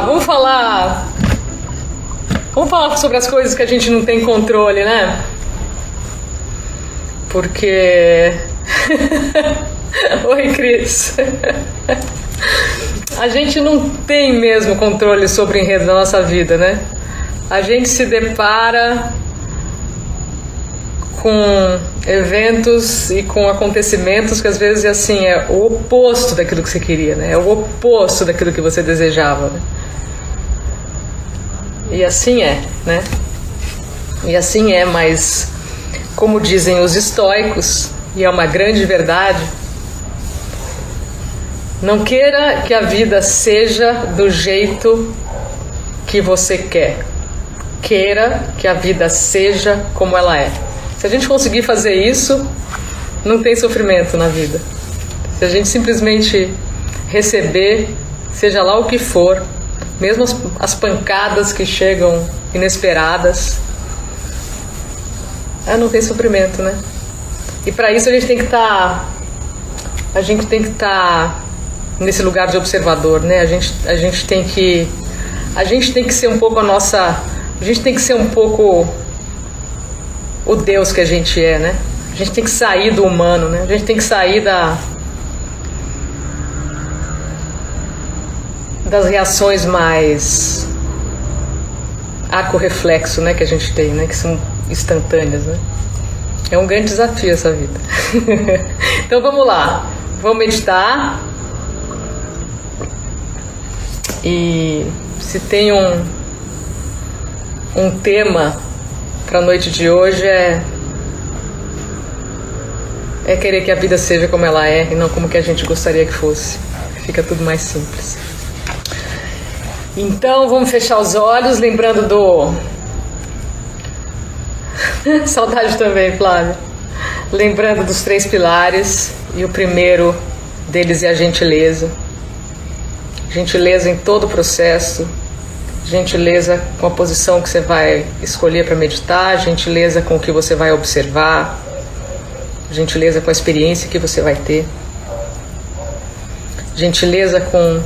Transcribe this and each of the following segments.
vamos falar. Vamos falar sobre as coisas que a gente não tem controle, né? Porque. Oi, Cris. a gente não tem mesmo controle sobre o enredo da nossa vida, né? A gente se depara com eventos e com acontecimentos que às vezes assim é o oposto daquilo que você queria, né? É o oposto daquilo que você desejava. Né? E assim é, né? E assim é, mas como dizem os estoicos, e é uma grande verdade, não queira que a vida seja do jeito que você quer. Queira que a vida seja como ela é. Se a gente conseguir fazer isso, não tem sofrimento na vida. Se a gente simplesmente receber, seja lá o que for, mesmo as, as pancadas que chegam inesperadas, é, não tem sofrimento, né? E para isso a gente tem que estar, tá, a gente tem que estar tá nesse lugar de observador, né? A gente, a gente tem que, a gente tem que ser um pouco a nossa, a gente tem que ser um pouco o Deus que a gente é, né? A gente tem que sair do humano, né? A gente tem que sair da das reações mais arco-reflexo, né, que a gente tem, né, que são instantâneas, né? É um grande desafio essa vida. então vamos lá, vamos meditar. E se tem um um tema para a noite de hoje é é querer que a vida seja como ela é e não como que a gente gostaria que fosse. Fica tudo mais simples. Então vamos fechar os olhos, lembrando do. Saudade também, Flávia. Lembrando dos três pilares, e o primeiro deles é a gentileza. Gentileza em todo o processo, gentileza com a posição que você vai escolher para meditar, gentileza com o que você vai observar, gentileza com a experiência que você vai ter, gentileza com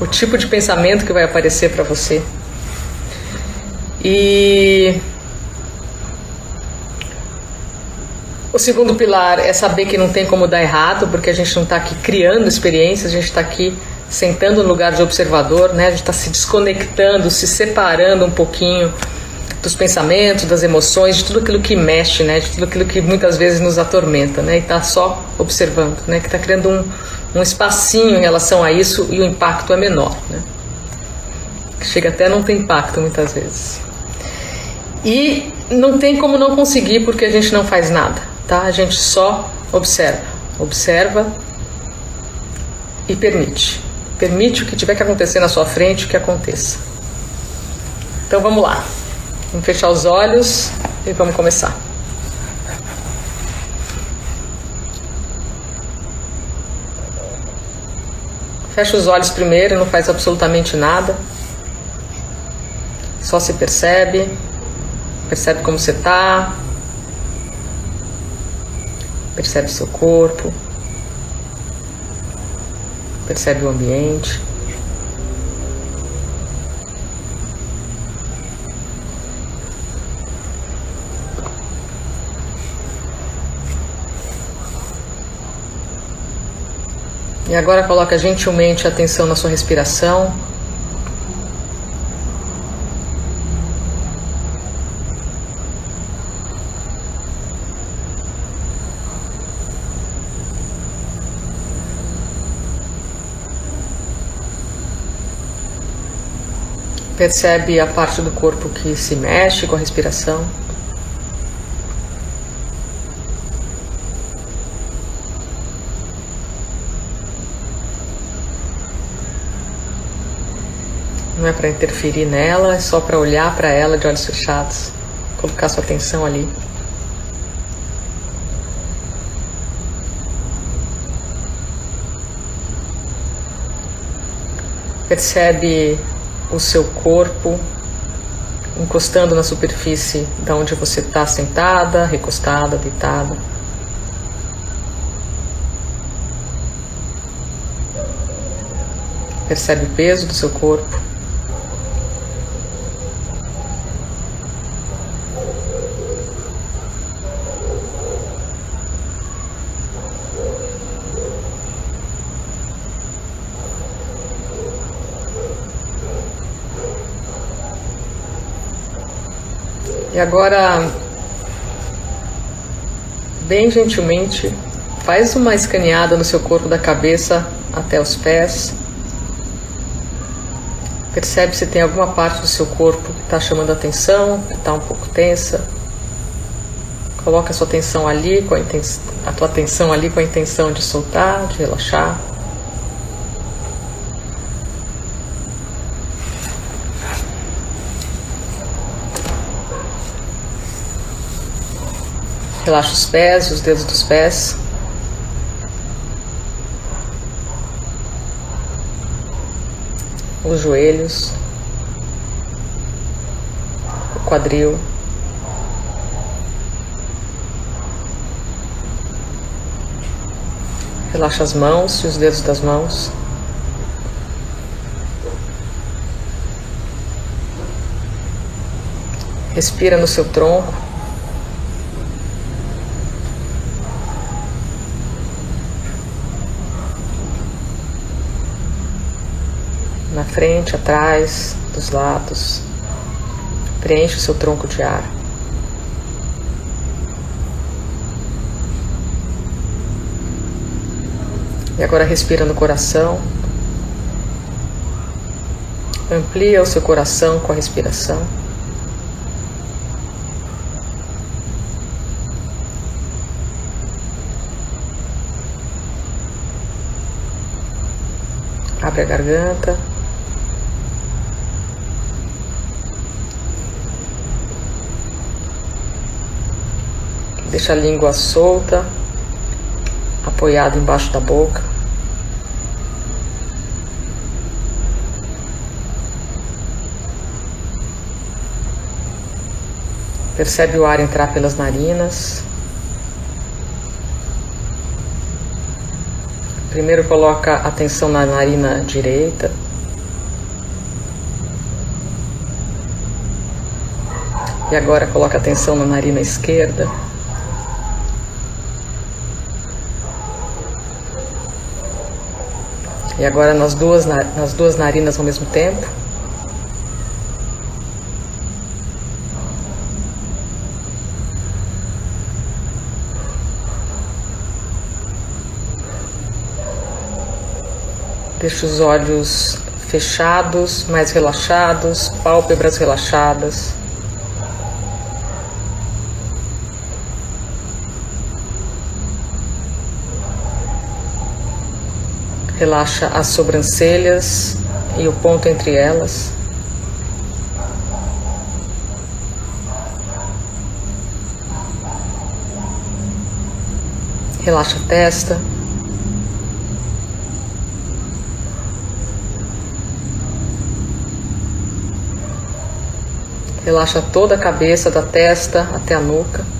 o tipo de pensamento que vai aparecer para você. E o segundo pilar é saber que não tem como dar errado, porque a gente não está aqui criando experiências, a gente está aqui sentando no lugar de observador, né? A gente está se desconectando, se separando um pouquinho dos pensamentos, das emoções, de tudo aquilo que mexe, né? De tudo aquilo que muitas vezes nos atormenta, né? E está só observando, né? Que está criando um, um espacinho em relação a isso e o impacto é menor, né? Chega até não ter impacto muitas vezes. E não tem como não conseguir porque a gente não faz nada, tá? A gente só observa, observa e permite. Permite o que tiver que acontecer na sua frente que aconteça. Então vamos lá. Vamos fechar os olhos e vamos começar. Fecha os olhos primeiro, não faz absolutamente nada. Só se percebe, percebe como você está, percebe seu corpo percebe o ambiente. E agora coloca gentilmente a atenção na sua respiração. Percebe a parte do corpo que se mexe com a respiração. Não é para interferir nela, é só para olhar para ela de olhos fechados, colocar sua atenção ali. Percebe o seu corpo encostando na superfície da onde você está sentada, recostada, deitada. Percebe o peso do seu corpo. E agora, bem gentilmente, faz uma escaneada no seu corpo da cabeça até os pés. Percebe se tem alguma parte do seu corpo que está chamando atenção, que está um pouco tensa. Coloca a sua atenção ali, com a, intenção, a tua atenção ali com a intenção de soltar, de relaxar. Relaxa os pés, os dedos dos pés. Os joelhos, o quadril. Relaxa as mãos e os dedos das mãos. Respira no seu tronco. Frente, atrás, dos lados. Preenche o seu tronco de ar. E agora respira no coração. Amplia o seu coração com a respiração. Abre a garganta. Deixa a língua solta, apoiada embaixo da boca. Percebe o ar entrar pelas narinas. Primeiro coloca atenção na narina direita. E agora coloca atenção na narina esquerda. E agora nas duas, nas duas narinas ao mesmo tempo. Deixa os olhos fechados, mais relaxados, pálpebras relaxadas. Relaxa as sobrancelhas e o ponto entre elas. Relaxa a testa. Relaxa toda a cabeça, da testa até a nuca.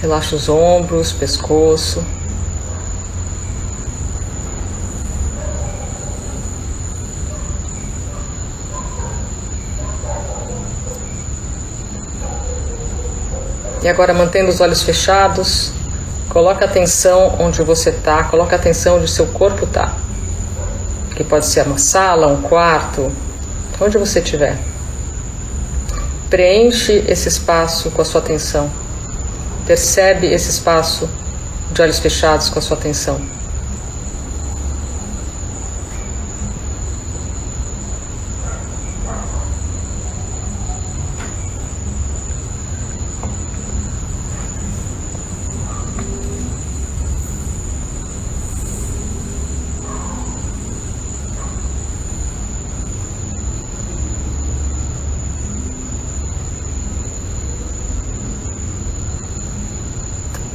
Relaxa os ombros, pescoço. E agora mantendo os olhos fechados, coloca atenção onde você está, coloca atenção onde o seu corpo está. Que pode ser uma sala, um quarto, onde você estiver. Preenche esse espaço com a sua atenção. Percebe esse espaço de olhos fechados com a sua atenção.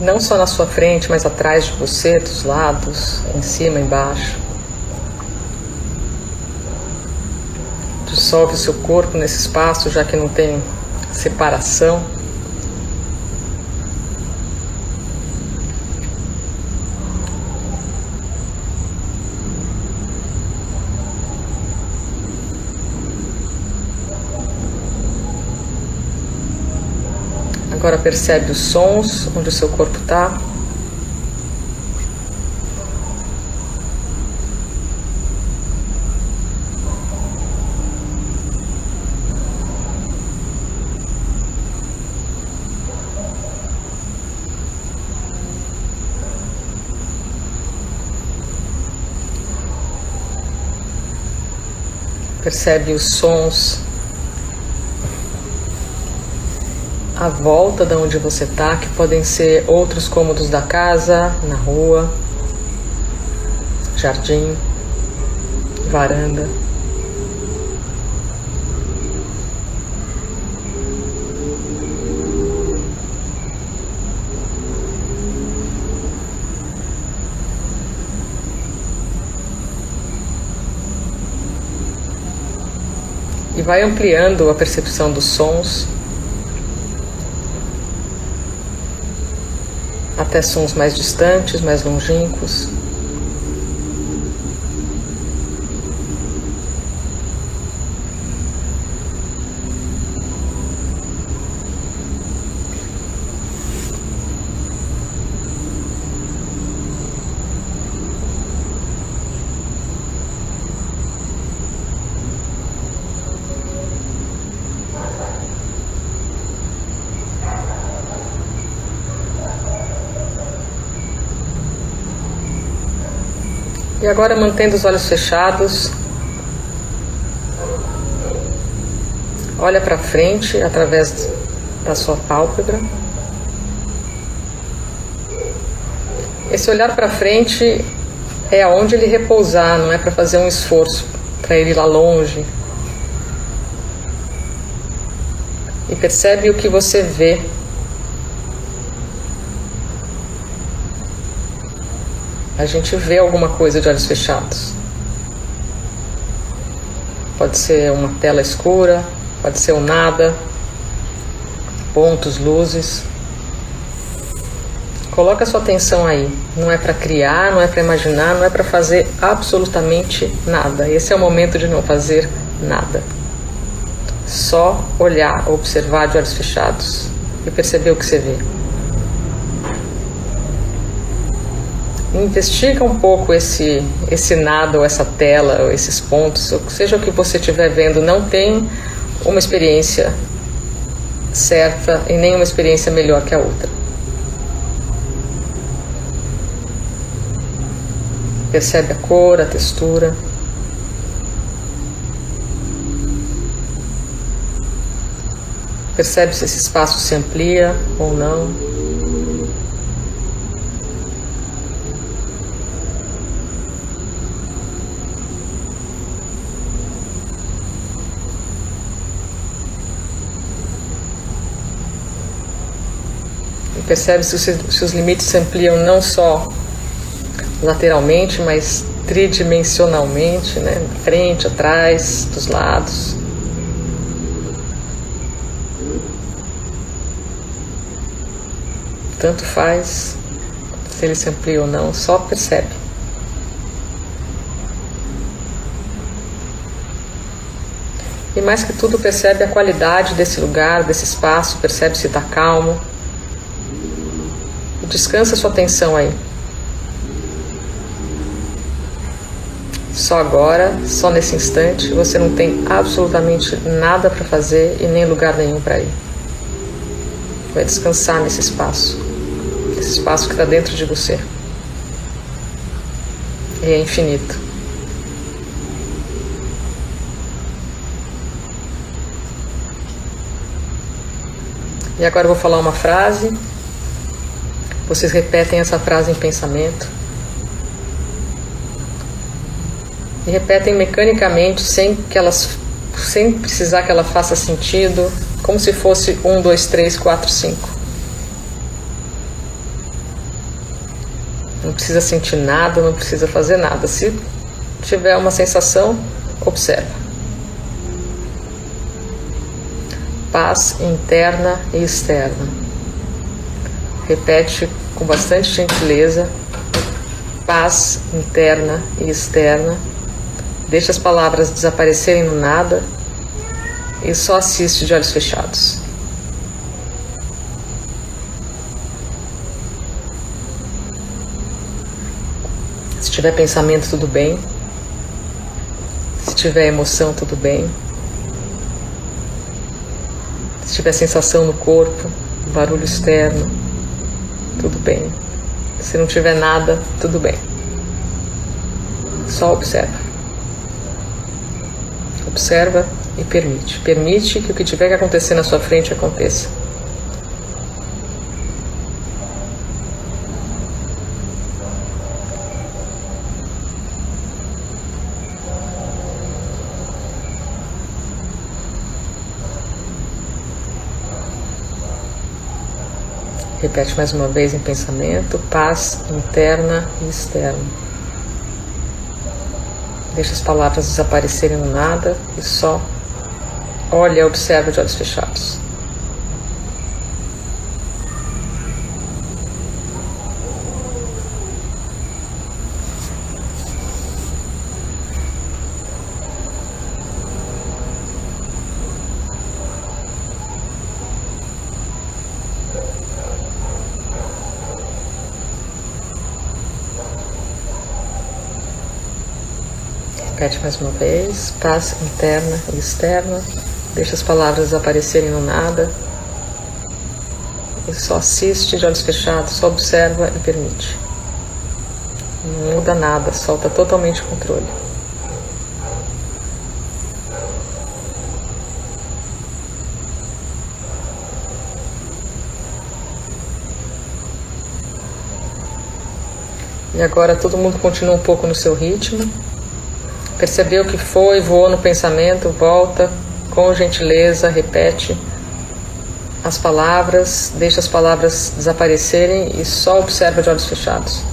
Não só na sua frente, mas atrás de você, dos lados, em cima, embaixo. Dissolve o seu corpo nesse espaço, já que não tem separação. Agora percebe os sons, onde o seu corpo está. Percebe os sons à volta de onde você está, que podem ser outros cômodos da casa, na rua, jardim, varanda. E vai ampliando a percepção dos sons até sons mais distantes, mais longínquos. E agora mantendo os olhos fechados, olha para frente através da sua pálpebra. Esse olhar para frente é aonde ele repousar, não é para fazer um esforço para ele ir lá longe. E percebe o que você vê a gente vê alguma coisa de olhos fechados. Pode ser uma tela escura, pode ser o um nada, pontos, luzes. Coloca sua atenção aí. Não é para criar, não é para imaginar, não é para fazer absolutamente nada. Esse é o momento de não fazer nada. Só olhar, observar de olhos fechados e perceber o que você vê. Investiga um pouco esse, esse nada ou essa tela ou esses pontos, ou seja o que você estiver vendo, não tem uma experiência certa e nem uma experiência melhor que a outra. Percebe a cor, a textura. Percebe se esse espaço se amplia ou não. Percebe se os, se os limites se ampliam não só lateralmente, mas tridimensionalmente, né? frente, atrás, dos lados. Tanto faz se ele se amplia ou não, só percebe. E mais que tudo, percebe a qualidade desse lugar, desse espaço, percebe se está calmo, Descansa sua atenção aí. Só agora, só nesse instante, você não tem absolutamente nada para fazer e nem lugar nenhum para ir. Vai descansar nesse espaço, esse espaço que está dentro de você. E é infinito. E agora eu vou falar uma frase vocês repetem essa frase em pensamento. E repetem mecanicamente, sem, que elas, sem precisar que ela faça sentido, como se fosse um, dois, três, quatro, cinco. Não precisa sentir nada, não precisa fazer nada. Se tiver uma sensação, observa. Paz interna e externa. Repete com bastante gentileza, paz interna e externa. Deixa as palavras desaparecerem no nada e só assiste de olhos fechados. Se tiver pensamento, tudo bem. Se tiver emoção, tudo bem. Se tiver sensação no corpo, barulho externo, tudo bem. Se não tiver nada, tudo bem. Só observa. Observa e permite. Permite que o que tiver que acontecer na sua frente aconteça. Repete mais uma vez em pensamento, paz interna e externa. Deixa as palavras desaparecerem no nada e só olha observa de olhos fechados. Repete mais uma vez, paz interna e externa. Deixa as palavras aparecerem no nada. E só assiste de olhos fechados, só observa e permite. Não muda nada, solta totalmente o controle. E agora todo mundo continua um pouco no seu ritmo. Percebeu o que foi, voou no pensamento, volta com gentileza, repete as palavras, deixa as palavras desaparecerem e só observa de olhos fechados.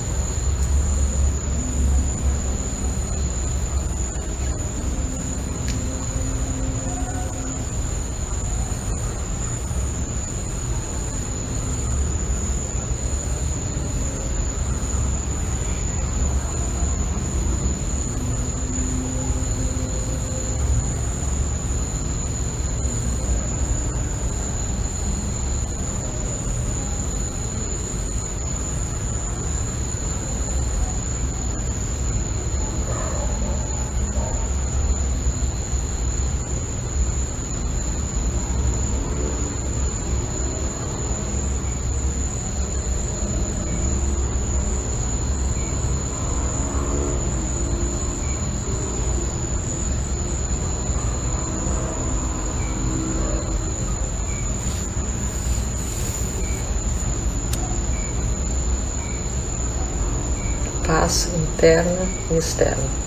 paz interna e externa.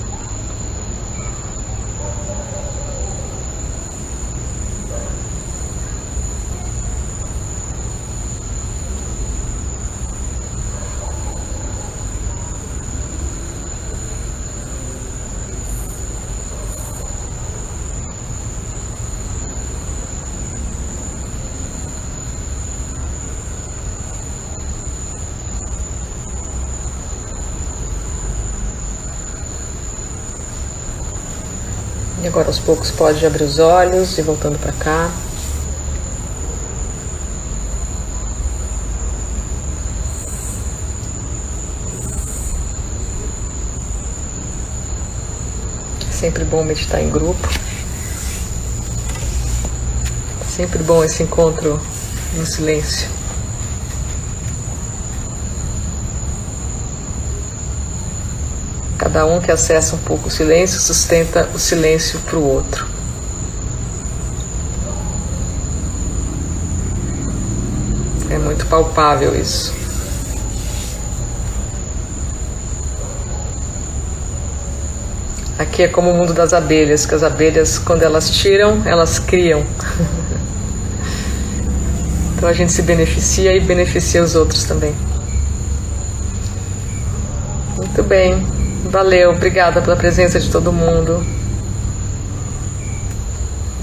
Agora aos poucos pode abrir os olhos e voltando para cá. Sempre bom meditar em grupo. Sempre bom esse encontro no silêncio. Cada um que acessa um pouco o silêncio sustenta o silêncio para o outro. É muito palpável isso. Aqui é como o mundo das abelhas, que as abelhas, quando elas tiram, elas criam. então a gente se beneficia e beneficia os outros também. Muito bem. Valeu, obrigada pela presença de todo mundo.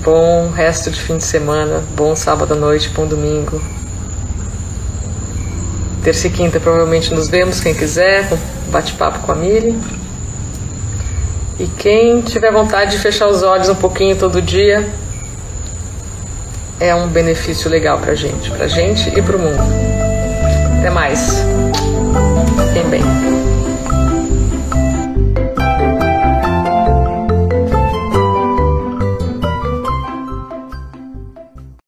Bom resto de fim de semana, bom sábado à noite, bom domingo. Terça e quinta provavelmente nos vemos, quem quiser, bate-papo com a Miri. E quem tiver vontade de fechar os olhos um pouquinho todo dia, é um benefício legal pra gente, pra gente e pro mundo. Até mais. Fiquem bem.